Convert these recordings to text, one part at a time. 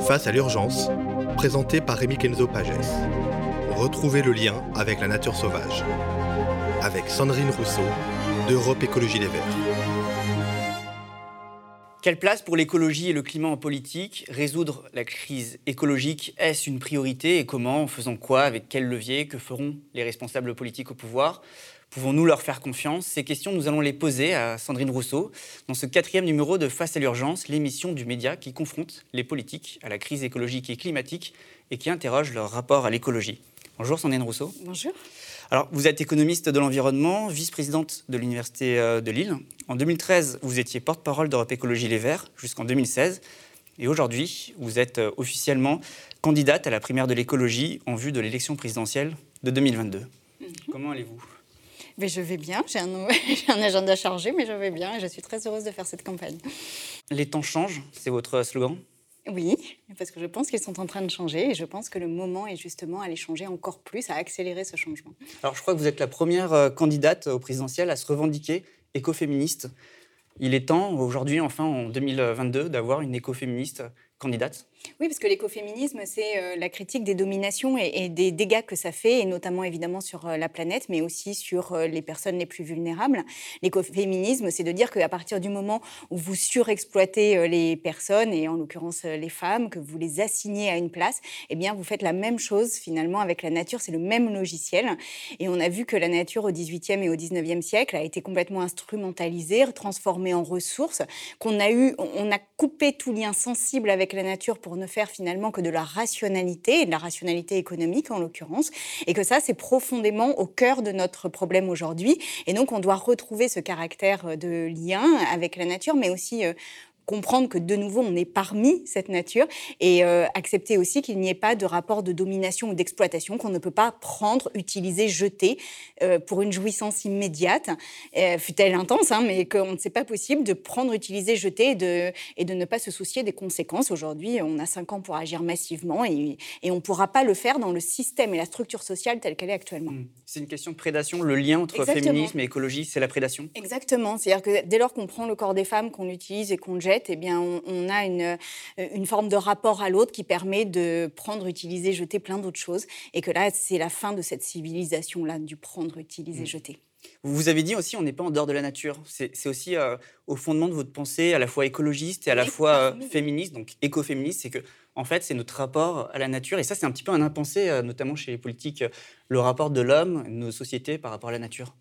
Face à l'urgence, présenté par Rémi Kenzo Pages. Retrouvez le lien avec la nature sauvage. Avec Sandrine Rousseau, d'Europe Écologie Les Verts. Quelle place pour l'écologie et le climat en politique? Résoudre la crise écologique, est-ce une priorité? Et comment? En faisant quoi? Avec quel levier? Que feront les responsables politiques au pouvoir? Pouvons-nous leur faire confiance? Ces questions, nous allons les poser à Sandrine Rousseau dans ce quatrième numéro de Face à l'urgence, l'émission du média qui confronte les politiques à la crise écologique et climatique et qui interroge leur rapport à l'écologie. Bonjour Sandrine Rousseau. Bonjour. Alors, vous êtes économiste de l'environnement, vice-présidente de l'Université euh, de Lille. En 2013, vous étiez porte-parole d'Europe Écologie Les Verts jusqu'en 2016. Et aujourd'hui, vous êtes euh, officiellement candidate à la primaire de l'écologie en vue de l'élection présidentielle de 2022. Mhm. Comment allez-vous? Mais je vais bien, j'ai un, un, agenda chargé, mais je vais bien et je suis très heureuse de faire cette campagne. Les temps changent, c'est votre slogan? Oui, parce que je pense qu'ils sont en train de changer et je pense que le moment est justement à les changer encore plus, à accélérer ce changement. Alors je crois que vous êtes la première euh, candidate au présidentiel à se revendiquer écoféministe. Il est temps aujourd'hui, enfin en 2022, d'avoir une écoféministe candidate oui, parce que l'écoféminisme, c'est euh, la critique des dominations et, des dégâts que ça fait, et notamment évidemment sur euh, la planète, mais aussi sur euh, les personnes les plus vulnérables. L'écoféminisme, c'est de dire qu'à partir du moment où vous surexploitez les personnes, et en l'occurrence les femmes, que vous les assignez à une place, eh bien vous faites la même chose finalement avec la nature, c'est le même logiciel. Et on a vu que la nature au XVIIIe et au XIXe siècle a été complètement instrumentalisée, transformée en ressources, qu'on a a coupé tout lien sensible avec la nature pour pour ne faire finalement que de la rationalité, et de la rationalité économique en l'occurrence, et que ça, c'est profondément au cœur de notre problème aujourd'hui. Et donc, on doit retrouver ce caractère de lien avec la nature, mais aussi euh, comprendre que de nouveau on est parmi cette nature et euh, accepter aussi qu'il n'y ait pas de rapport de domination ou d'exploitation qu'on ne peut pas prendre, utiliser, jeter euh, pour une jouissance immédiate, euh, fut-elle intense, hein, mais qu'on ne sait pas possible de prendre, utiliser, jeter et de, et de ne pas se soucier des conséquences. Aujourd'hui, on a cinq ans pour agir massivement et, et on ne pourra pas le faire dans le système et la structure sociale telle qu'elle est actuellement. Mmh. C'est une question de prédation. Le lien entre féminisme et écologie, c'est la prédation? Exactement. C'est-à-dire que dès lors qu'on prend le corps des femmes, qu'on l'utilise et qu'on le jette, eh bien, on, a une, euh, une, forme de rapport à l'autre qui permet de prendre, utiliser, jeter plein d'autres choses. Et que là, c'est la fin de cette civilisation-là, du prendre, utiliser, mmh. jeter. Vous avez dit aussi, on n'est pas en dehors de la nature. C'est aussi euh, au fondement de votre pensée, à la fois écologiste et à la fois euh, féministe, donc écoféministe, c'est que en fait, c'est notre rapport à la nature. Et ça, c'est un petit peu un impensé, notamment chez les politiques, le rapport de l'homme, nos sociétés par rapport à la nature.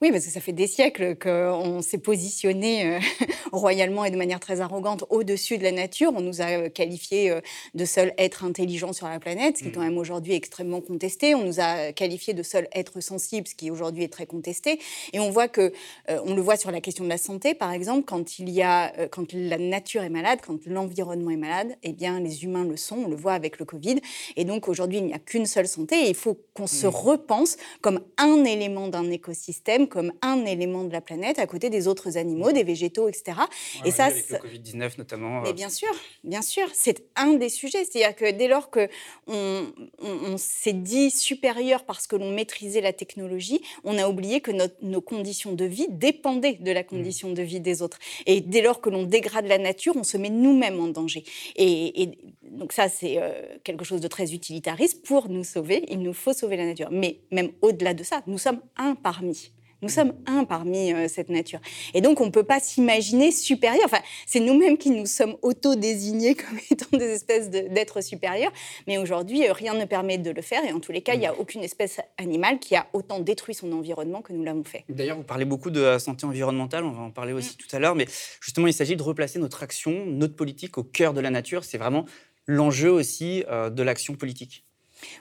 Oui, parce que ça fait des siècles qu'on s'est positionné euh, royalement et de manière très arrogante au-dessus de la nature. On nous a qualifiés euh, de seul être intelligent sur la planète, ce qui est quand mmh. même aujourd'hui extrêmement contesté. On nous a qualifiés de seul être sensible, ce qui aujourd'hui est très contesté. Et on voit que, euh, on le voit sur la question de la santé, par exemple, quand il y a, quand la nature est malade, quand l'environnement est malade, eh bien les humains le sont. On le voit avec le Covid. Et donc aujourd'hui, il n'y a qu'une seule santé. Et il faut qu'on se mmh. Repense comme un élément d'un écosystème comme un élément de la planète à côté des autres animaux, des végétaux, etc. et ça, avec le Covid-19 notamment. Mais euh, bien sûr, bien sûr, c'est un des sujets. C'est-à-dire que dès lors que on, on, s'est dit supérieur parce que l'on maîtrisait la technologie, on a oublié que nos conditions de vie dépendaient de la condition de vie des autres. Et dès lors que l'on dégrade la nature, on se met nous-mêmes en danger. Et, donc ça, c'est euh, quelque chose de très utilitariste. Pour nous sauver, il nous faut sauver la nature. Mais même au-delà de ça, nous sommes un parmi. Nous sommes un parmi euh, cette nature. Et donc, on ne peut pas s'imaginer supérieur. Enfin, c'est nous-mêmes qui nous sommes auto-désignés comme étant des espèces d'êtres supérieurs. Mais aujourd'hui, euh, rien ne permet de le faire. Et en tous les cas, il n'y a aucune espèce animale qui a autant détruit son environnement que nous l'avons fait. D'ailleurs, vous parlez beaucoup de la santé environnementale. On va en parler aussi mm. tout à l'heure. Mais justement, il s'agit de replacer notre action, notre politique au cœur de la nature. C'est vraiment l'enjeu aussi euh, de l'action politique.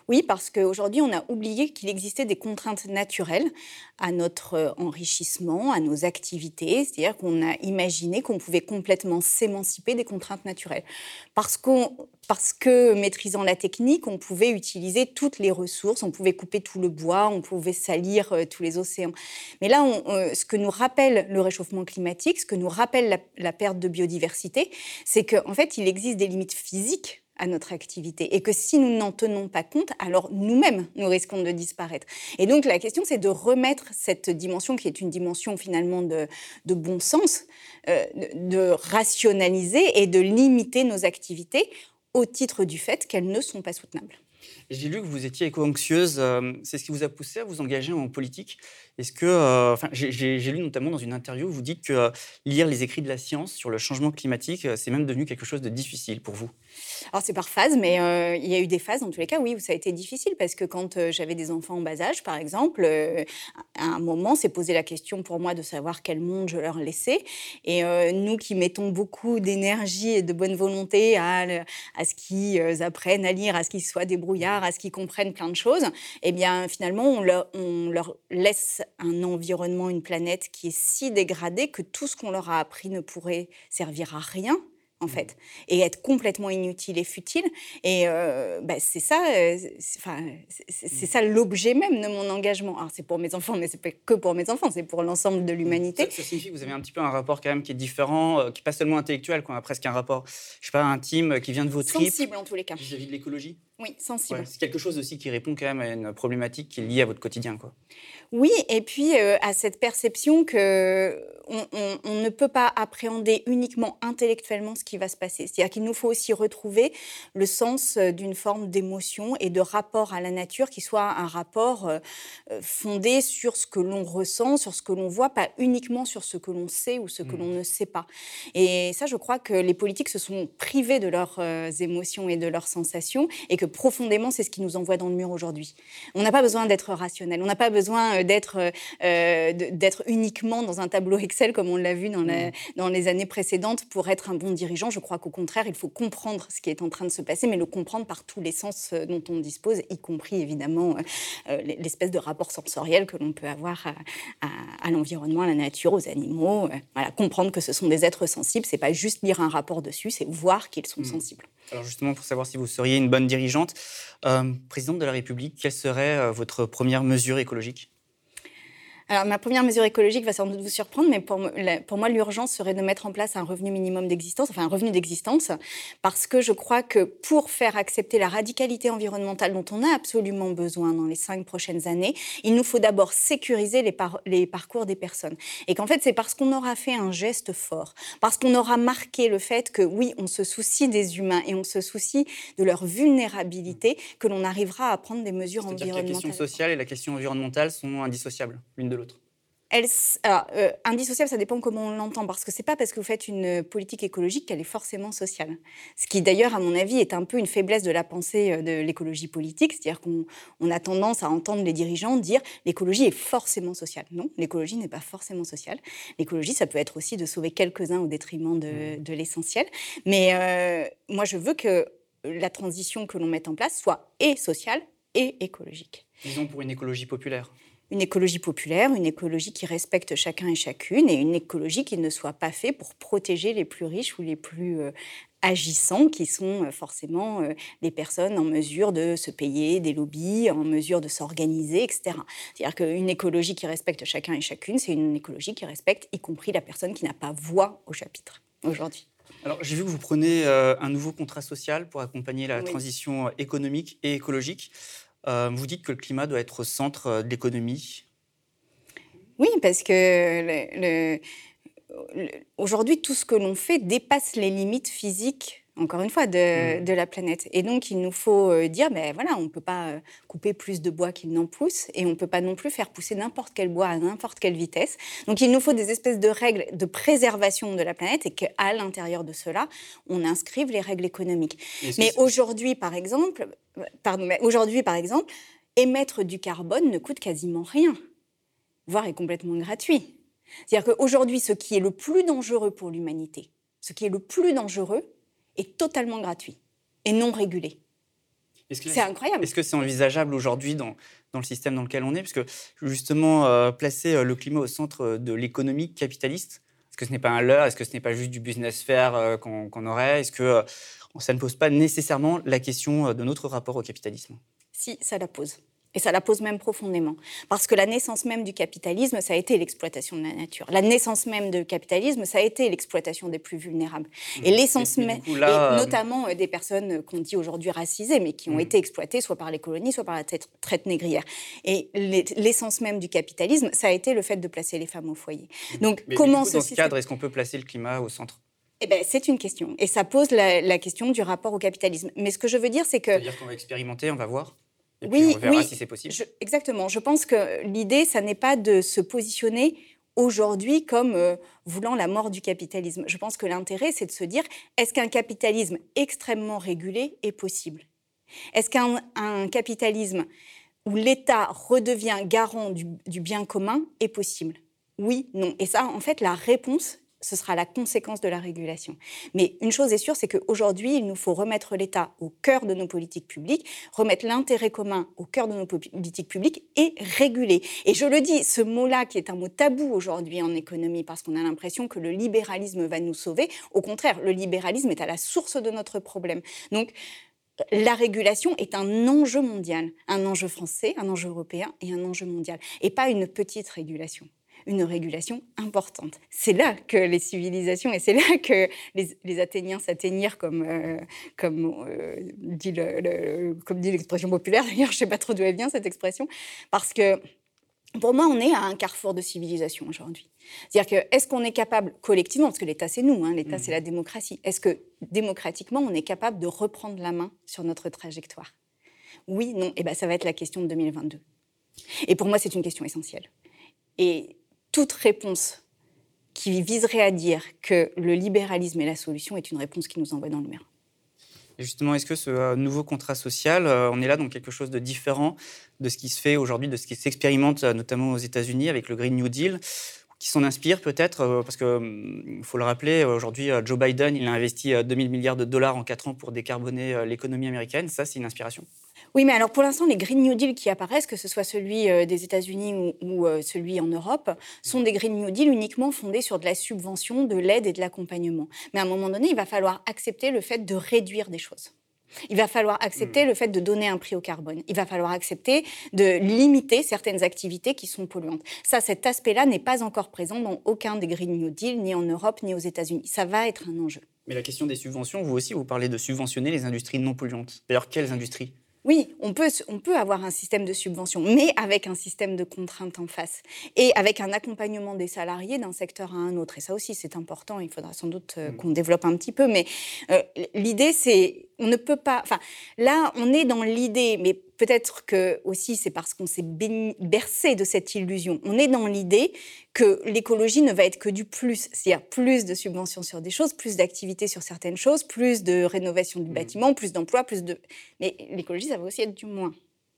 Oui, parce qu'aujourd'hui, on a oublié qu'il existait des contraintes naturelles à notre euh, enrichissement, à nos activités. C'est-à-dire qu'on a imaginé qu'on pouvait complètement s'émanciper des contraintes naturelles. Parce, que maîtrisant la technique, on pouvait utiliser toutes les ressources, on pouvait couper tout le bois, on pouvait salir euh, tous les océans. Mais là, ce que nous rappelle le réchauffement climatique, ce que nous rappelle la perte de biodiversité, c'est qu'en fait, il existe des limites physiques à notre activité et que si nous n'en tenons pas compte, alors nous-mêmes, nous risquons de disparaître. Et donc la question, c'est de remettre cette dimension qui est une dimension finalement de, bon sens, euh, de rationaliser et de limiter nos activités au titre du fait qu'elles ne sont pas soutenables. J'ai lu que vous étiez éco-anxieuse. Euh, c'est ce qui vous a poussé à vous engager en politique. Est-ce que, euh, enfin, j'ai lu notamment dans une interview, vous dites que euh, lire les écrits de la science sur le changement climatique, c'est même devenu quelque chose de difficile pour vous. Alors c'est par phase, mais il y a eu des phases, en tous les cas, oui, où ça a été difficile, parce que quand j'avais des enfants en bas âge, par exemple, à un moment, c'est posé la question pour moi de savoir quel monde je leur laissais. Et nous qui mettons beaucoup d'énergie et de bonne volonté à, à ce qu'ils apprennent à lire, à ce qu'ils soient débrouillards, à ce qu'ils comprennent plein de choses, eh bien finalement on leur, on leur laisse un environnement, une planète qui est si dégradée que tout ce qu'on leur a appris ne pourrait servir à rien en mmh. fait, et être complètement inutile et futile. Et euh, bah, c'est ça, euh, c'est ça l'objet même de mon engagement. Alors c'est pour mes enfants, mais c'est pas que pour mes enfants, c'est pour l'ensemble de mmh. l'humanité. Ça, signifie que vous avez un petit peu un rapport quand même qui est différent, euh, qui n'est pas seulement intellectuel, qu'on a presque un rapport, je sais pas, intime, qui vient de vos tripes. Sensible en tous les cas. Vis-à-vis de l'écologie? Oui, sensible. c'est quelque chose aussi qui répond quand même à une problématique qui est liée à votre quotidien, quoi. Oui, et puis à cette perception que on, ne peut pas appréhender uniquement intellectuellement ce qui va se passer. C'est-à-dire qu'il nous faut aussi retrouver le sens euh, d'une forme d'émotion et de rapport à la nature qui soit un rapport euh, euh, fondé sur ce que l'on ressent, sur ce que l'on voit, pas uniquement sur ce que l'on sait ou ce que l'on mmh. ne sait pas. Et ça, je crois que les politiques se sont privés de leurs émotions et de leurs sensations et que profondément, c'est ce qui nous envoie dans le mur aujourd'hui. On n'a pas besoin d'être rationnel, on n'a pas besoin d'être d'être uniquement dans un tableau comme on l'a vu dans, mm. dans, les années précédentes, pour être un bon dirigeant. Je crois qu'au contraire, il faut comprendre ce qui est en train de se passer, mais le comprendre par tous les sens euh, dont on dispose, y compris évidemment euh, euh, l'espèce de rapport sensoriel que l'on peut avoir à, l'environnement, à la nature, aux animaux. Voilà, comprendre que ce sont des êtres sensibles, c'est pas juste lire un rapport dessus, c'est voir qu'ils sont mm. sensibles. Alors justement, pour savoir si vous seriez une bonne dirigeante, présidente de la République, quelle serait votre première mesure écologique? Alors, ma première mesure écologique va sans doute vous surprendre, mais pour, pour moi, l'urgence serait de mettre en place un revenu minimum d'existence, enfin un revenu d'existence, parce que je crois que pour faire accepter la radicalité environnementale dont on a absolument besoin dans les cinq prochaines années, il nous faut d'abord sécuriser les, les parcours des personnes. Et qu'en fait, c'est parce qu'on aura fait un geste fort, parce qu'on aura marqué le fait que oui, on se soucie des humains et on se soucie de leur vulnérabilité, que l'on arrivera à prendre des mesures environnementales. Que la question sociale et la question environnementale sont indissociables l'une de elle, alors, euh, indissociable, ça dépend comment on l'entend, parce que c'est pas parce que vous faites une politique écologique qu'elle est forcément sociale. Ce qui, d'ailleurs, à mon avis, est un peu une faiblesse de la pensée euh, de l'écologie politique, c'est-à-dire qu'on a tendance à entendre les dirigeants dire l'écologie est forcément sociale. Non, l'écologie n'est pas forcément sociale. L'écologie, ça peut être aussi de sauver quelques-uns au détriment de, mmh. l'essentiel. Mais euh, moi, je veux que la transition que l'on mette en place soit et sociale et écologique. Disons pour une écologie populaire une écologie populaire, une écologie qui respecte chacun et chacune, et une écologie qui ne soit pas faite pour protéger les plus riches ou les plus euh, agissants, qui sont euh, forcément euh, les personnes en mesure de se payer des lobbies, en mesure de s'organiser, etc. C'est-à-dire qu'une écologie qui respecte chacun et chacune, c'est une écologie qui respecte y compris la personne qui n'a pas voix au chapitre aujourd'hui. Alors, j'ai vu que vous prenez un nouveau contrat social pour accompagner la transition économique et écologique. Euh, vous dites que le climat doit être au centre euh, de l'économie. Oui, parce que aujourd'hui, tout ce que l'on fait dépasse les limites physiques encore une fois, de, mmh. la planète. Et donc, il nous faut euh, dire, ben voilà, on ne peut pas couper plus de bois qu'il n'en pousse, et on ne peut pas non plus faire pousser n'importe quel bois à n'importe quelle vitesse. Donc, il nous faut des espèces de règles de préservation de la planète, et qu'à l'intérieur de cela, on inscrive les règles économiques. Mais aujourd'hui, par exemple, pardon, mais aujourd'hui, par exemple, émettre du carbone ne coûte quasiment rien, voire est complètement gratuit. C'est-à-dire qu'aujourd'hui, ce qui est le plus dangereux pour l'humanité, ce qui est le plus dangereux, est totalement gratuit et non régulé. C'est incroyable. Est-ce que c'est envisageable aujourd'hui dans, dans, le système dans lequel on est? Puisque justement, euh, placer euh, le climat au centre de l'économie capitaliste, est-ce que ce n'est pas un leurre? Est-ce que ce n'est pas juste du business faire euh, qu'on aurait? Est-ce que ça ne pose pas nécessairement la question de notre rapport au capitalisme? Si, ça la pose. Et ça la pose même profondément. Parce que la naissance même du capitalisme, ça a été l'exploitation de la nature. La naissance même du capitalisme, ça a été l'exploitation des plus vulnérables. Et l'essence même, euh, notamment euh, des personnes qu'on dit aujourd'hui racisées, mais qui ont mm. été exploitées soit par les colonies, soit par la traite négrière. Et l'essence même du capitalisme, ça a été le fait de placer les femmes au foyer. Mm. Donc, comment dans ce cadre, est-ce qu'on peut placer le climat au centre? Eh ben, c'est une question. Et ça pose la, la, question du rapport au capitalisme. Mais ce que je veux dire, c'est que. C'est-à-dire qu'on va expérimenter, on va voir? Oui, on verra si c'est possible. exactement. Je pense que l'idée, ça n'est pas de se positionner aujourd'hui comme euh, voulant la mort du capitalisme. Je pense que l'intérêt, c'est de se dire, est-ce qu'un capitalisme extrêmement régulé est possible? Est-ce qu'un capitalisme où l'État redevient garant du, du bien commun est possible? Oui, non. Et ça, en fait, la réponse, ce sera la conséquence de la régulation. Mais une chose est sûre, c'est qu'aujourd'hui, il nous faut remettre l'État au cœur de nos politiques publiques, remettre l'intérêt commun au cœur de nos politiques publiques et réguler. Et je le dis, ce mot-là, qui est un mot tabou aujourd'hui en économie, parce qu'on a l'impression que le libéralisme va nous sauver, au contraire, le libéralisme est à la source de notre problème. Donc, la régulation est un enjeu mondial, un enjeu français, un enjeu européen et un enjeu mondial, et pas une petite régulation une régulation importante. C'est là que les civilisations, et c'est là que les, Athéniens s'atteignirent, comme, euh, comme, euh, dit le, comme dit l'expression populaire. D'ailleurs, je ne sais pas trop d'où elle vient, cette expression, parce que pour moi, on est à un carrefour de civilisation aujourd'hui. C'est-à-dire que, est-ce qu'on est capable collectivement, parce que l'État c'est nous, hein, l'État c'est mmh. la démocratie, est-ce que démocratiquement on est capable de reprendre la main sur notre trajectoire? Oui, non, et eh ben ça va être la question de 2022. Et pour moi, c'est une question essentielle. Et toute réponse qui viserait à dire que le libéralisme est la solution est une réponse qui nous envoie dans le mur. Justement, est-ce que ce euh, nouveau contrat social, euh, on est là dans quelque chose de différent de ce qui se fait aujourd'hui, de ce qui s'expérimente euh, notamment aux États-Unis avec le Green New Deal qui s'en inspire peut-être, parce qu'il hum, faut le rappeler, aujourd'hui, Joe Biden, il a investi 2000 milliards de dollars en 4 ans pour décarboner l'économie américaine. Ça, c'est une inspiration oui, mais alors pour l'instant, les Green New Deal qui apparaissent, que ce soit celui euh, des États-Unis ou, euh, celui en Europe, sont des Green New Deal uniquement fondés sur de la subvention, de l'aide et de l'accompagnement. Mais à un moment donné, il va falloir accepter le fait de réduire des choses. Il va falloir accepter hmm. le fait de donner un prix au carbone. Il va falloir accepter de limiter certaines activités qui sont polluantes. Ça, cet aspect-là n'est pas encore présent dans aucun des Green New Deal, ni en Europe, ni aux États-Unis. Ça va être un enjeu. Mais la question des subventions, vous aussi, vous parlez de subventionner les industries non polluantes. D'ailleurs, quelles industries? Oui, on peut, on peut avoir un système de subvention, mais avec un système de contraintes en face et avec un accompagnement des salariés d'un secteur à un autre. Et ça aussi, c'est important. Il faudra sans doute euh, mm. qu'on développe un petit peu. Mais euh, l'idée, c'est on ne peut pas. Enfin, là, on est dans l'idée, mais peut-être que aussi c'est parce qu'on s'est bercé de cette illusion. On est dans l'idée que l'écologie ne va être que du plus, c'est-à-dire plus de subventions sur des choses, plus d'activités sur certaines choses, plus de rénovation du mmh. bâtiment, plus d'emplois, plus de. Mais l'écologie, ça va aussi être du moins.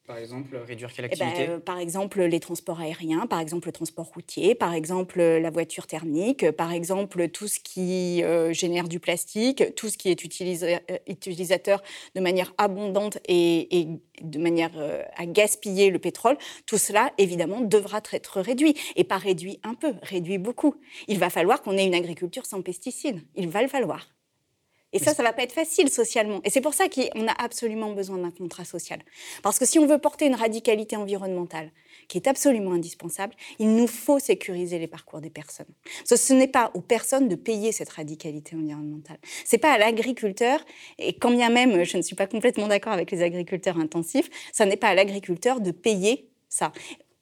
Par exemple, réduire quelle eh ben, euh, Par exemple, les transports aériens, par exemple, le transport routier, par exemple, la voiture thermique, par exemple, tout ce qui euh, génère du plastique, tout ce qui est euh, utilisateur de manière abondante et, de manière à gaspiller le pétrole. Tout cela, évidemment, devra être réduit. Et pas réduit un peu, réduit beaucoup. Il va falloir qu'on ait une agriculture sans pesticides. Il va le falloir. Et ça, ça va pas être facile socialement. Et c'est pour ça qu'on a absolument besoin d'un contrat social. Parce que si on veut porter une radicalité environnementale, qui est absolument indispensable, il nous faut sécuriser les parcours des personnes. Ce, n'est pas aux personnes de payer cette radicalité environnementale. C'est pas à l'agriculteur, et quand bien même je ne suis pas complètement d'accord avec les agriculteurs intensifs, ça n'est pas à l'agriculteur de payer ça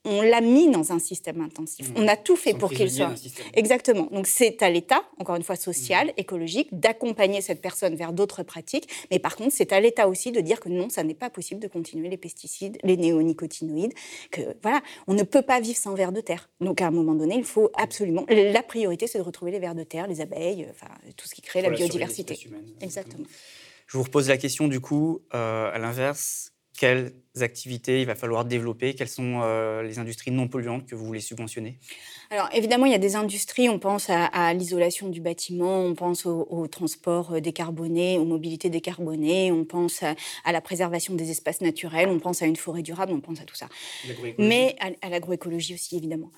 on l'a mis dans un système intensif. Mmh. On a tout fait pour qu'il soit. Exactement. Donc c'est à l'État, encore une fois social, mmh. écologique, d'accompagner cette personne vers d'autres pratiques. Mais par contre, c'est à l'État aussi de dire que non, ça n'est pas possible de continuer les pesticides, les néonicotinoïdes. Que voilà, on ne peut pas vivre sans vers de terre. Donc à un moment donné, il faut absolument. La priorité, c'est de retrouver les vers de terre, les abeilles, enfin tout ce qui crée la biodiversité. Exactement. Je vous repose la question du coup, euh, à l'inverse, quelles activités il va falloir développer. Quelles sont euh, les industries non polluantes que vous voulez subventionner? Alors évidemment, il y a des industries, on pense à, l'isolation du bâtiment, on pense au, transport euh, décarboné, aux mobilités décarbonées, on pense à, la préservation des espaces naturels, on pense à une forêt durable, on pense à tout ça. Mais à, l'agroécologie aussi, évidemment.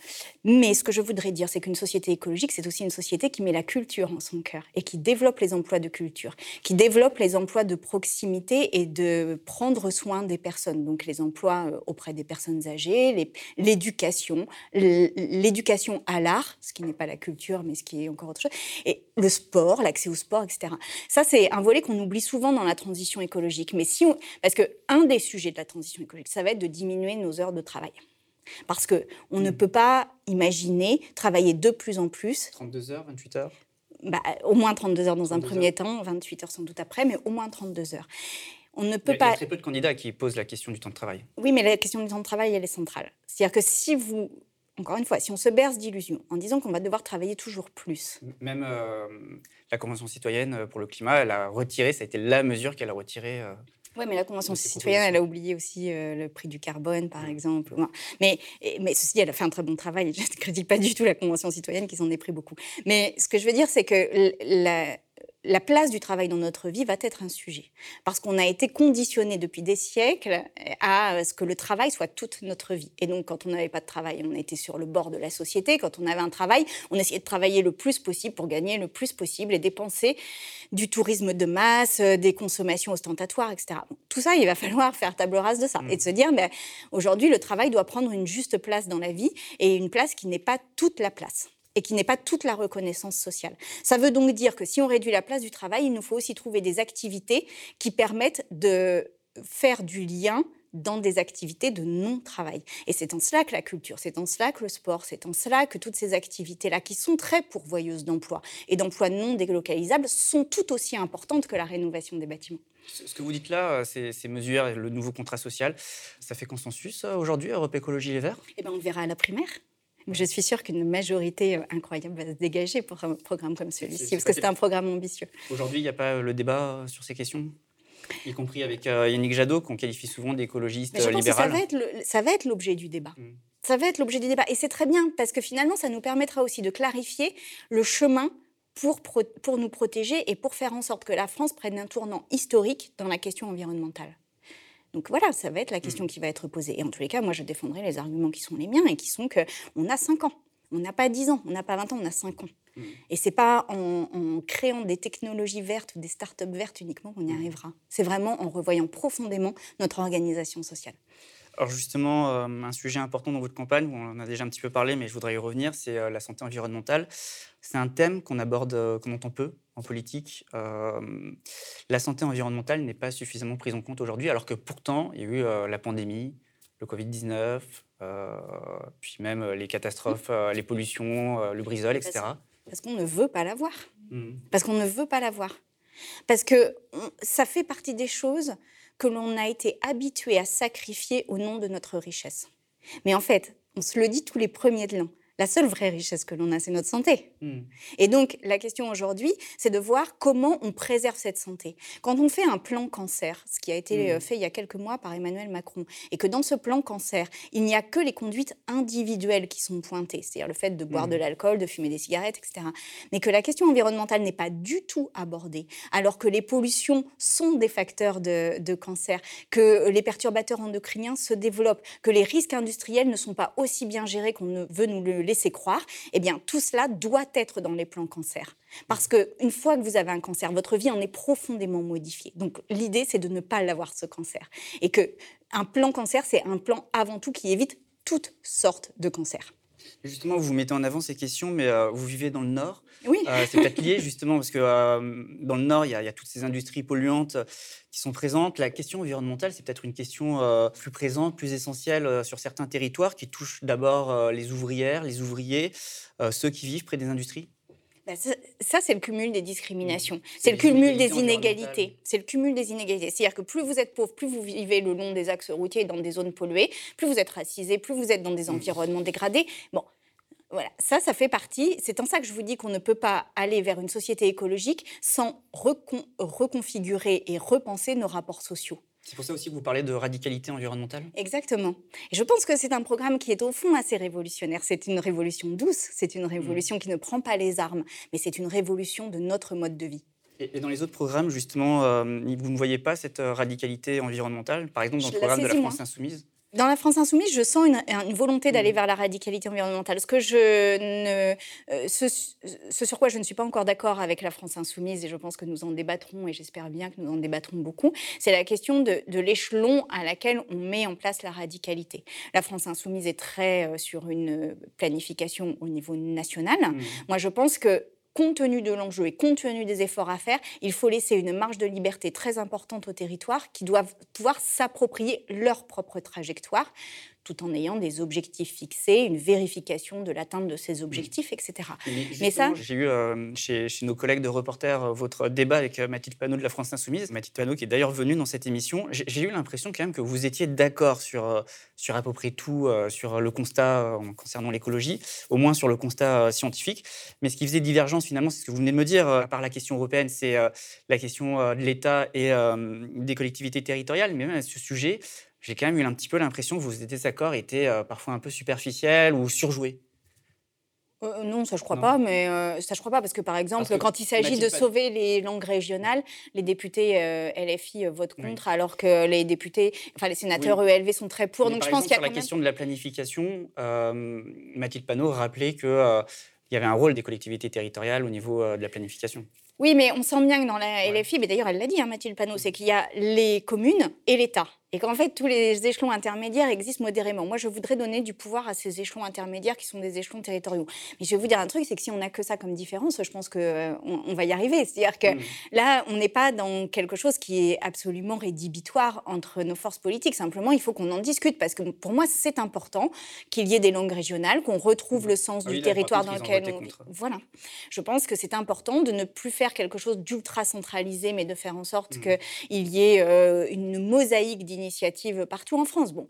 Mais ce que je voudrais dire, c'est qu'une société écologique, c'est aussi une société qui met la culture en son cœur et qui développe les emplois de culture, qui développe les emplois de proximité et de prendre soin des personnes donc les emplois auprès des personnes âgées, l'éducation, l'éducation à l'art, ce qui n'est pas la culture, mais ce qui est encore autre chose, et le sport, l'accès au sport, etc. Ça, c'est un volet qu'on oublie souvent dans la transition écologique. Mais si parce que un des sujets de la transition écologique, ça va être de diminuer nos heures de travail. Parce qu'on ne hmm. peut pas imaginer travailler de plus en plus. 32 heures, 28 heures? Bah, Au moins 32 heures dans un premier temps, 28 heures sans doute après, mais au moins 32 heures. On ne peut pas... Il y a très peu de candidats qui posent la question du temps de travail. Oui, mais la question du temps de travail, elle est centrale. C'est-à-dire que si vous encore une fois, si on se berce d'illusions en disant qu'on va devoir travailler toujours plus. Même euh, la Convention citoyenne pour le climat, elle a retiré, ça a été la mesure qu'elle a retirée. Euh, oui, mais la Convention citoyenne, elle a oublié aussi euh, le prix du carbone, par exemple. Mais, mais ceci elle a fait un très bon travail. Je ne critique pas du tout la Convention citoyenne qui s'en est pris beaucoup. Mais ce que je veux dire, c'est que la, la place du travail dans notre vie va être un sujet. Parce qu'on a été conditionné depuis des siècles à ce que le travail soit toute notre vie. Et donc, quand on n'avait pas de travail, on était sur le bord de la société. Quand on avait un travail, on essayait de travailler le plus possible pour gagner le plus possible et dépenser du tourisme de masse, des consommations ostentatoires, etc. tout ça, il va falloir faire table rase de ça et de se dire, ben, aujourd'hui, le travail doit prendre une juste place dans la vie et une place qui n'est pas toute la place et qui n'est pas toute la reconnaissance sociale. Ça veut donc dire que si on réduit la place du travail, il nous faut aussi trouver des activités qui permettent de faire du lien dans des activités de non-travail. Et c'est en cela que la culture, c'est en cela que le sport, c'est en cela que toutes ces activités-là, qui sont très pourvoyeuses d'emplois et d'emplois non délocalisables, sont tout aussi importantes que la rénovation des bâtiments. Ce que vous dites là, ces, ces mesures, le nouveau contrat social, ça fait consensus euh, aujourd'hui, Europe Écologie Les Verts? Eh bien, on verra à la primaire. Je suis sûre qu'une majorité euh, incroyable va se dégager pour un programme comme celui-ci, parce que c'est un programme ambitieux. Aujourd'hui, il n'y a pas le débat sur ces questions y compris avec euh, Yannick Jadot, qu'on qualifie souvent d'écologiste libéral. Ça va être l'objet du débat. Mm. Ça va être l'objet du débat. Et c'est très bien, parce que finalement, ça nous permettra aussi de clarifier le chemin pour, pour nous protéger et pour faire en sorte que la France prenne un tournant historique dans la question environnementale. Donc voilà, ça va être la question mm. qui va être posée. Et en tous les cas, moi, je défendrai les arguments qui sont les miens et qui sont qu'on a 5 ans. On n'a pas 10 ans, on n'a pas 20 ans, on a 5 ans. Mm. Et c'est pas en, créant des technologies vertes ou des startups vertes uniquement qu'on y mm. arrivera. C'est vraiment en revoyant profondément notre organisation sociale. Alors justement, euh, un sujet important dans votre campagne, on en a déjà un petit peu parlé, mais je voudrais y revenir, c'est euh, la santé environnementale. C'est un thème qu'on aborde, euh, qu'on entend peu en politique. la santé environnementale n'est pas suffisamment prise en compte aujourd'hui, alors que pourtant, il y a eu la pandémie, le Covid-19, puis même les catastrophes, les pollutions, le brisol, etc. Parce, qu'on ne veut pas la voir. Mmh. Parce qu'on ne veut pas la voir. Parce que ça fait partie des choses que l'on a été habitué à sacrifier au nom de notre richesse. Mais en fait, on se le dit tous les premiers de l'an, la seule vraie richesse que l'on a, c'est notre santé. Hmm. Et donc, la question aujourd'hui, c'est de voir comment on préserve cette santé. Quand on fait un plan cancer, ce qui a été hmm. euh, fait il y a quelques mois par Emmanuel Macron, et que dans ce plan cancer, il n'y a que les conduites individuelles qui sont pointées, c'est-à-dire le fait de boire hmm. de l'alcool, de fumer des cigarettes, etc. Mais que la question environnementale n'est pas du tout abordée, alors que les pollutions sont des facteurs de, de cancer, que les perturbateurs endocriniens se développent, que les risques industriels ne sont pas aussi bien gérés qu'on ne veut nous le laisser croire, eh bien, tout cela doit être dans les plans cancer. Parce qu'une fois que vous avez un cancer, votre vie en est profondément modifiée. Donc, l'idée, c'est de ne pas l'avoir, ce cancer. Et que un plan cancer, c'est un plan avant tout qui évite toutes sortes de cancers. Justement, vous mettez en avant ces questions, mais euh, vous vivez dans le Nord. Oui. Euh, c'est peut-être lié, justement, parce que euh, dans le Nord, il y, a toutes ces industries polluantes qui sont présentes. La question environnementale, c'est peut-être une question plus présente, plus essentielle sur certains territoires, qui touchent d'abord les ouvrières, les ouvriers, ceux qui vivent près des industries. Bah, ça, c'est le cumul des discriminations. Mmh. C'est le cumul des inégalités. C'est le cumul des inégalités. C'est-à-dire que plus vous êtes pauvre, plus vous vivez le long des axes routiers dans des zones polluées, plus vous êtes racisé, plus vous êtes dans des mmh. environnements dégradés. Bon, voilà, ça, ça fait partie. C'est en ça que je vous dis qu'on ne peut pas aller vers une société écologique sans reconfigurer et repenser nos rapports sociaux. C'est pour ça aussi que vous parlez de radicalité environnementale? Exactement. Et je pense que c'est un programme qui est au fond assez révolutionnaire. C'est une révolution douce, c'est une révolution mmh. qui ne prend pas les armes, mais c'est une révolution de notre mode de vie. Et, dans les autres programmes, justement, euh, vous ne voyez pas cette euh, radicalité environnementale? Par exemple, dans le programme de la France Insoumise? Dans la France insoumise, je sens une, volonté d'aller mmh. vers la radicalité environnementale. Ce, que je ne, euh, ce, sur quoi je ne suis pas encore d'accord avec la France insoumise, et je pense que nous en débattrons, et j'espère bien que nous en débattrons beaucoup, c'est la question de, l'échelon à laquelle on met en place la radicalité. La France insoumise est très euh, sur une planification au niveau national. Mmh. Moi, je pense que compte tenu de l'enjeu et compte tenu des efforts à faire, il faut laisser une marge de liberté très importante aux territoires qui doivent pouvoir s'approprier leur propre trajectoire tout en ayant des objectifs fixés, une vérification de l'atteinte de ces objectifs, etc. Mais, ça, j'ai eu euh, chez, nos collègues de reporters euh, votre débat avec euh, Mathilde Panot de la France Insoumise, Mathilde Panot qui est d'ailleurs venue dans cette émission. J'ai eu l'impression quand même que vous étiez d'accord sur sur à peu près tout, sur le constat concernant l'écologie, au moins sur le constat scientifique. Mais ce qui faisait divergence finalement, c'est ce que vous venez de me dire, à part la question européenne, c'est la question de l'État et des collectivités territoriales. Mais même à ce sujet, j'ai quand même eu un petit peu l'impression que vos désaccords étaient euh, parfois un peu superficiels ou surjoués. Euh, non, ça je crois pas, mais euh, ça je crois pas parce que par exemple, quand il s'agit de sauver les langues régionales, les députés LFI votent contre, alors que les députés, enfin les sénateurs ELV sont très pour. donc je pense qu'il y a sur la question de la planification, Mathilde Panot rappelait que il y avait un rôle des collectivités territoriales au niveau de la planification. Oui, mais on sent bien que dans la LFI, mais d'ailleurs elle l'a dit, hein, Mathilde Panot, c'est qu'il y a les communes et l'État et qu'en fait tous les échelons intermédiaires existent modérément. Moi, je voudrais donner du pouvoir à ces échelons intermédiaires qui sont des échelons territoriaux. Mais je vais vous dire un truc, c'est que si on n'a que ça comme différence, je pense qu'on euh, on va y arriver. C'est-à-dire que mmh. là, on n'est pas dans quelque chose qui est absolument rédhibitoire entre nos forces politiques. Simplement, il faut qu'on en discute parce que pour moi, c'est important qu'il y ait des langues régionales, qu'on retrouve mmh. le sens ah du territoire dans lequel on vit. Voilà. Je pense que c'est important de ne plus faire quelque chose d'ultra centralisé, mais de faire en sorte mmh. qu'il y ait euh, une mosaïque initiatives partout en France. Bon,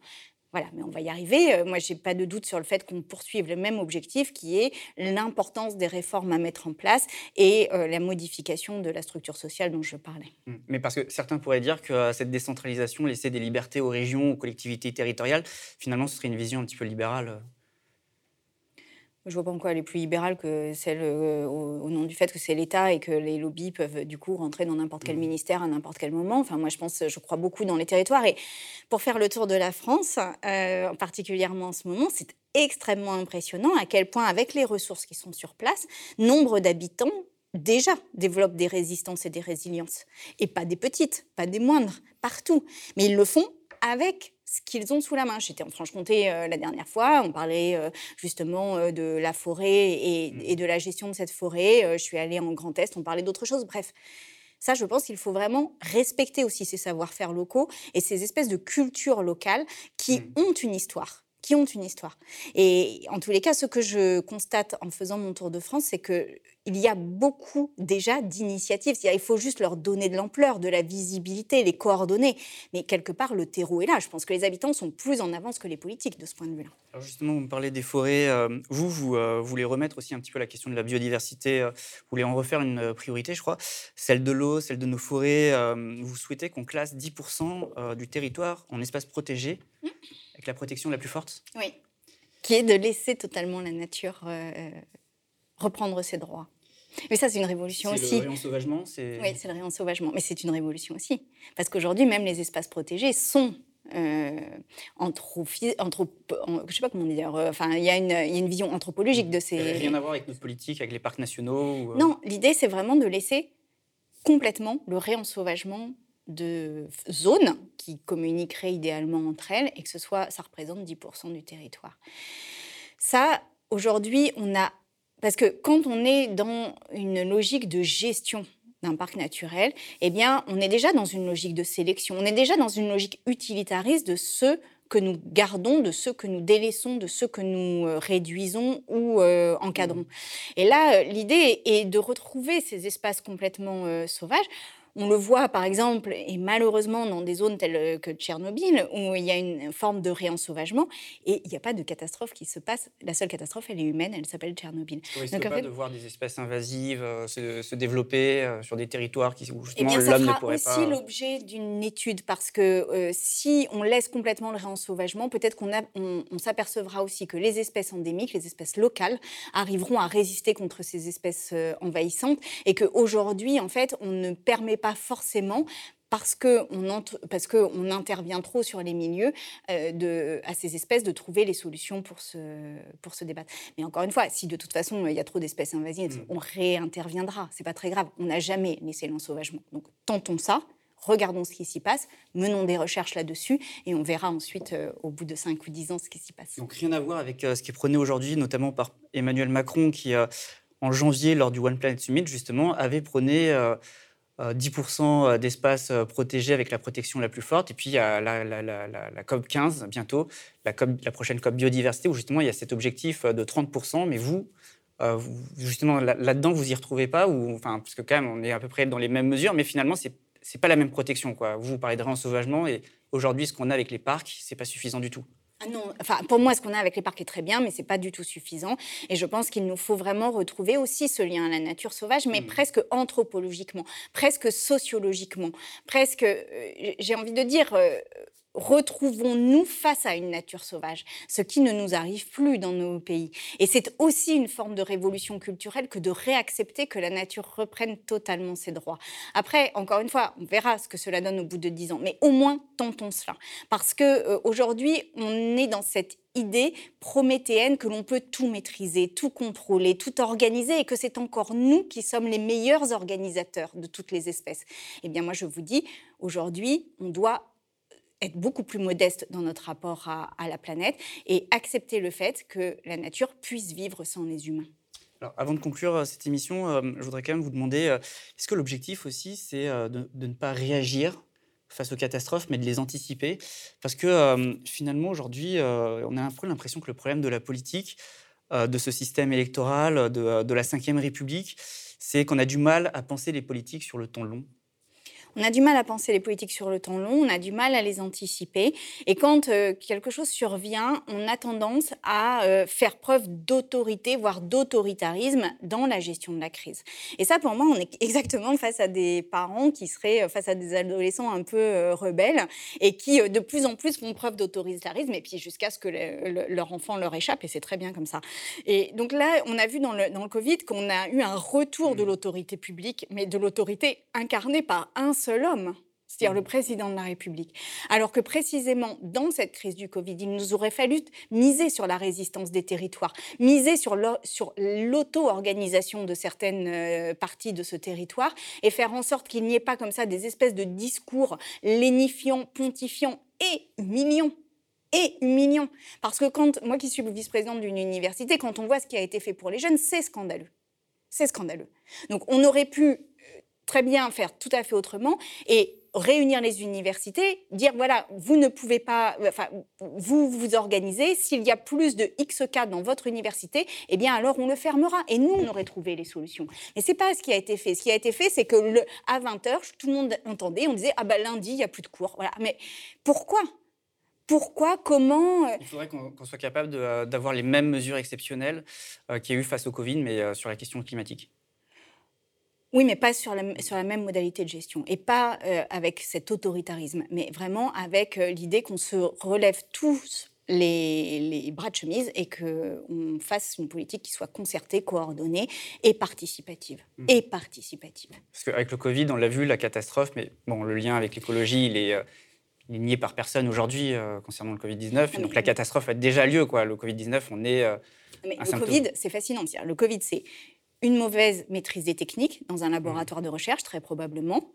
voilà, mais on va y arriver. Euh, moi, je n'ai pas de doute sur le fait qu'on poursuive le même objectif qui est l'importance des réformes à mettre en place et euh, la modification de la structure sociale dont je parlais. Mmh. Mais parce que certains pourraient dire que euh, cette décentralisation, laisser des libertés aux régions, aux collectivités territoriales, finalement, ce serait une vision un petit peu libérale je vois pas en quoi elle est plus libérale que celle euh, au, nom du fait que c'est l'État et que les lobbies peuvent du coup rentrer dans n'importe quel mmh. ministère à n'importe quel moment. Enfin, moi, je pense, je crois beaucoup dans les territoires. Et pour faire le tour de la France, euh, particulièrement en ce moment, c'est extrêmement impressionnant à quel point, avec les ressources qui sont sur place, nombre d'habitants déjà développent des résistances et des résiliences. Et pas des petites, pas des moindres, partout. Mais ils le font avec ce qu'ils ont sous la main. J'étais en Franche-Comté euh, la dernière fois, on parlait euh, justement euh, de la forêt mmh. et, de la gestion de cette forêt. je suis allée en Grand Est, on parlait d'autres choses. Bref, ça, je pense qu'il faut vraiment respecter aussi ces savoir-faire locaux et ces espèces de cultures locales qui mmh. ont une histoire qui ont une histoire. Et en tous les cas, ce que je constate en faisant mon tour de France, c'est que il y a beaucoup déjà d'initiatives. Il faut juste leur donner de l'ampleur, de la visibilité, les coordonner. Mais quelque part, le terreau est là. Je pense que les habitants sont plus en avance que les politiques de ce point de vue-là. Alors justement, vous me parlez des forêts. Euh, vous, vous euh, voulez remettre aussi un petit peu la question de la biodiversité. Euh, vous voulez en refaire une priorité, je crois. Celle de l'eau, celle de nos forêts. vous souhaitez qu'on classe 10% du territoire en espace protégé, mmh. Avec la protection la plus forte Oui. Qui est de laisser totalement la nature reprendre ses droits. Mais ça, c'est une révolution aussi. C'est le réensauvagement Oui, c'est le réensauvagement. Mais c'est une révolution aussi. Parce qu'aujourd'hui, même les espaces protégés sont euh, anthropi, je sais pas comment dire, euh, enfin, il y, a une, y a une vision anthropologique de ces... Rien à voir avec notre politique, avec les parcs nationaux euh Non, l'idée, c'est vraiment de laisser complètement le réensauvagement de zones qui communiqueraient idéalement entre elles et que ce soit, ça représente 10% du territoire. Ça, aujourd'hui, on a parce que quand on est dans une logique de gestion d'un parc naturel, eh bien, on est déjà dans une logique de sélection. On est déjà dans une logique utilitariste de ceux que nous gardons, de ceux que nous délaissons, de ceux que nous euh, réduisons ou euh, encadrons. Et là, euh, l'idée est de retrouver ces espaces complètement sauvages on le voit par exemple, et malheureusement dans des zones telles euh, que Tchernobyl, où il y a une forme de réensauvagement, et il n'y a pas de catastrophe qui se passe. La seule catastrophe, elle est humaine, elle s'appelle Tchernobyl. On risque pas de voir des espèces invasives euh, se, développer euh, sur des territoires qui, où justement l'homme ne pourrait pas... Ça aussi l'objet d'une étude, parce que si on laisse complètement le réensauvagement, peut-être qu'on on, s'apercevra aussi que les espèces endémiques, les espèces locales, arriveront à résister contre ces espèces envahissantes, et qu'aujourd'hui, en fait, on ne permet pas forcément parce qu'on parce que on intervient trop sur les milieux euh, de, à ces espèces de trouver les solutions pour se, pour se débattre. Mais encore une fois, si de toute façon il y a trop d'espèces invasives, mm. on réinterviendra. C'est pas très grave. On n'a jamais laissé l'ensauvagement. Donc tentons ça. Regardons ce qui s'y passe, menons des recherches là-dessus et on verra ensuite, euh, au bout de 5 ou 10 ans, ce qui s'y passe. Donc rien à voir avec euh, ce qui est prôné aujourd'hui, notamment par Emmanuel Macron, qui, en janvier, lors du One Planet Summit, justement, avait prôné 10% euh, d'espace euh, protégé avec la protection la plus forte. Et puis, il y a la, COP 15 bientôt, la, la, prochaine COP biodiversité, où justement, il y a cet objectif euh, de 30%. Mais vous, justement, là-dedans, vous y retrouvez pas ou, enfin, Parce que quand même, on est à peu près dans les mêmes mesures, mais finalement, c'est n'est pas la même protection. Quoi. Vous, vous parlez de réensauvagement, et aujourd'hui, ce qu'on a avec les parcs, c'est pas suffisant du tout. Ah non, enfin, pour moi, ce qu'on a avec les parcs est très bien, mais c'est pas du tout suffisant. Et je pense qu'il nous faut vraiment retrouver aussi ce lien à la nature sauvage, mais mmh. presque anthropologiquement, presque sociologiquement, presque, euh, j'ai envie de dire, euh, retrouvons-nous face à une nature sauvage, ce qui ne nous arrive plus dans nos pays. Et c'est aussi une forme de révolution culturelle que de réaccepter que la nature reprenne totalement ses droits. Après, encore une fois, on verra ce que cela donne au bout de dix ans, mais au moins tentons cela. Parce qu'aujourd'hui, euh, on est dans cette idée prométhéenne que l'on peut tout maîtriser, tout contrôler, tout organiser et que c'est encore nous qui sommes les meilleurs organisateurs de toutes les espèces. Eh bien moi je vous dis, aujourd'hui, on doit être beaucoup plus modeste dans notre rapport à, la planète et accepter le fait que la nature puisse vivre sans les humains. Alors, avant de conclure euh, cette émission, euh, je voudrais quand même vous demander, euh, est-ce que l'objectif aussi, c'est de, ne pas réagir face aux catastrophes, mais de les anticiper? Parce que finalement, aujourd'hui, on a un peu l'impression que le problème de la politique, de ce système électoral, de, de la Ve République, c'est qu'on a du mal à penser les politiques sur le temps long. On a du mal à penser les politiques sur le temps long, on a du mal à les anticiper. Et quand euh, quelque chose survient, on a tendance à euh, faire preuve d'autorité, voire d'autoritarisme dans la gestion de la crise. Et ça, pour moi, on est exactement face à des parents qui seraient euh, face à des adolescents un peu rebelles et qui, de plus en plus, font preuve d'autoritarisme, et puis jusqu'à ce que leur enfant leur échappe, et c'est très bien comme ça. Et donc là, on a vu dans le, dans le Covid qu'on a eu un retour de mmh. l'autorité publique, mais de l'autorité incarnée par un seul homme, c'est-à-dire le mmh. président de la République. Alors que précisément dans cette crise du Covid, il nous aurait fallu miser sur la résistance des territoires, miser sur l'auto-organisation de certaines euh, parties de ce territoire et faire en sorte qu'il n'y ait pas comme ça des espèces de discours lénifiants, pontifiants et humiliants et humiliants. Parce que quand, moi qui suis vice-présidente d'une université, quand on voit ce qui a été fait pour les jeunes, c'est scandaleux. C'est scandaleux. Donc on aurait pu très bien faire tout à fait autrement et réunir les universités, dire voilà, vous ne pouvez pas, enfin, vous vous organisez, s'il y a plus de X cas dans votre université, eh bien alors on le fermera et nous on aurait trouvé les solutions. Mais c'est pas ce qui a été fait. Ce qui a été fait, c'est que à 20h, tout le monde entendait, on disait ah ben lundi, il y a plus de cours. Voilà. Mais pourquoi? Pourquoi, comment? Euh Il faudrait qu'on soit capable d'avoir les mêmes mesures exceptionnelles euh, qu'il y a eu face au Covid, mais euh, sur la question climatique. Oui, mais pas sur la, sur la même modalité de gestion et pas euh, avec cet autoritarisme, mais vraiment avec euh, l'idée qu'on se relève tous les, les, bras de chemise et qu'on fasse une politique qui soit concertée, coordonnée et participative. Mmh. Et participative. Parce qu'avec le Covid, on l'a vu, la catastrophe, mais bon, le lien avec l'écologie, il est, euh, nié par personne aujourd'hui concernant le Covid-19. Donc la catastrophe a déjà lieu. Quoi. Le Covid-19, on est. mais le Covid, c'est fascinant. Le Covid, c'est une mauvaise maîtrise des techniques dans un laboratoire de recherche, très probablement.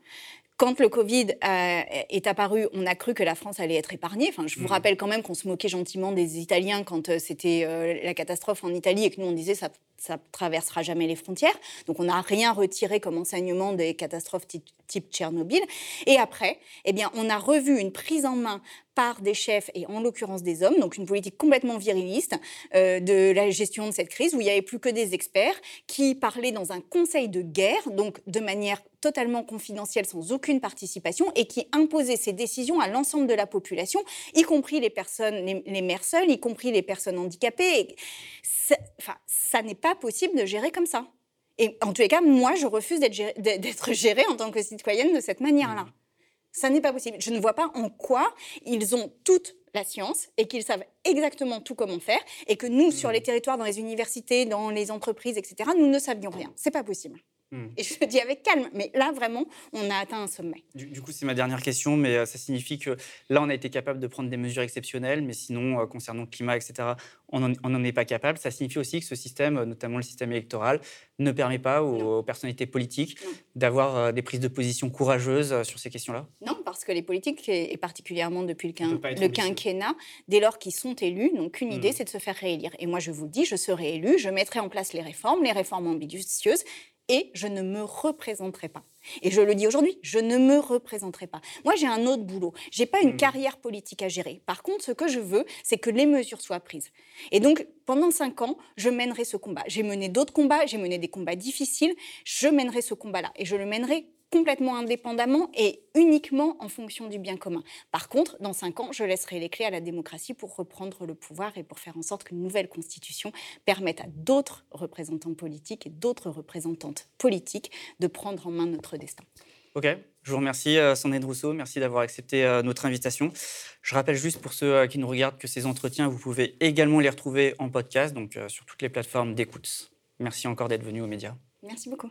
Quand le Covid euh, est apparu, on a cru que la France allait être épargnée. Enfin, je vous mmh. rappelle quand même qu'on se moquait gentiment des Italiens quand euh, c'était euh, la catastrophe en Italie et que nous on disait ça ça traversera jamais les frontières. Donc on n'a rien retiré comme enseignement des catastrophes type, Tchernobyl. Et après, eh bien, on a revu une prise en main par des chefs et en l'occurrence des hommes, donc une politique complètement viriliste euh, de la gestion de cette crise où il n'y avait plus que des experts qui parlaient dans un conseil de guerre, donc de manière totalement confidentielle, sans aucune participation, et qui imposaient ces décisions à l'ensemble de la population, y compris les personnes, les, mères seules, y compris les personnes handicapées. enfin, ça n'est pas possible de gérer comme ça. Et en tous les cas, moi, je refuse d'être gérée en tant que citoyenne de cette manière-là. Mmh. Ça n'est pas possible. Je ne vois pas en quoi ils ont toute la science et qu'ils savent exactement tout comment faire et que nous, sur mmh. les territoires, dans les universités, dans les entreprises, etc., nous ne savions rien. C'est pas possible. Hmm. Et je le dis avec calme, mais là, vraiment, on a atteint un sommet. Du, coup, c'est ma dernière question, mais euh, ça signifie que là, on a été capable de prendre des mesures exceptionnelles, mais sinon, euh, concernant le climat, etc., on n'en est pas capable. Ça signifie aussi que ce système, euh, notamment le système électoral, ne permet pas aux, personnalités politiques d'avoir des prises de position courageuses sur ces questions-là? Non, parce que les politiques, et particulièrement depuis le, le quinquennat, dès lors qu'ils sont élus, n'ont qu'une idée, hmm. c'est de se faire réélire. Et moi, je vous le dis, je serai élu, je mettrai en place les réformes, les réformes ambitieuses, et je ne me représenterai pas. Et je le dis aujourd'hui, je ne me représenterai pas. Moi, j'ai un autre boulot. J'ai pas une hmm. carrière politique à gérer. Par contre, ce que je veux, c'est que les mesures soient prises. Et donc, pendant cinq ans, je mènerai ce combat. J'ai mené d'autres combats, j'ai mené des combats difficiles. Je mènerai ce combat-là. Et je le mènerai complètement indépendamment et uniquement en fonction du bien commun. Par contre, dans cinq ans, je laisserai les clés à la démocratie pour reprendre le pouvoir et pour faire en sorte qu'une nouvelle constitution permette à d'autres représentants politiques et d'autres représentantes politiques de prendre en main notre destin. Ok, je vous remercie euh, Sandrine Rousseau, merci d'avoir accepté euh, notre invitation. Je rappelle juste pour ceux euh, qui nous regardent que ces entretiens, vous pouvez également les retrouver en podcast, donc sur toutes les plateformes d'écoute. Merci encore d'être venu aux médias. Merci beaucoup.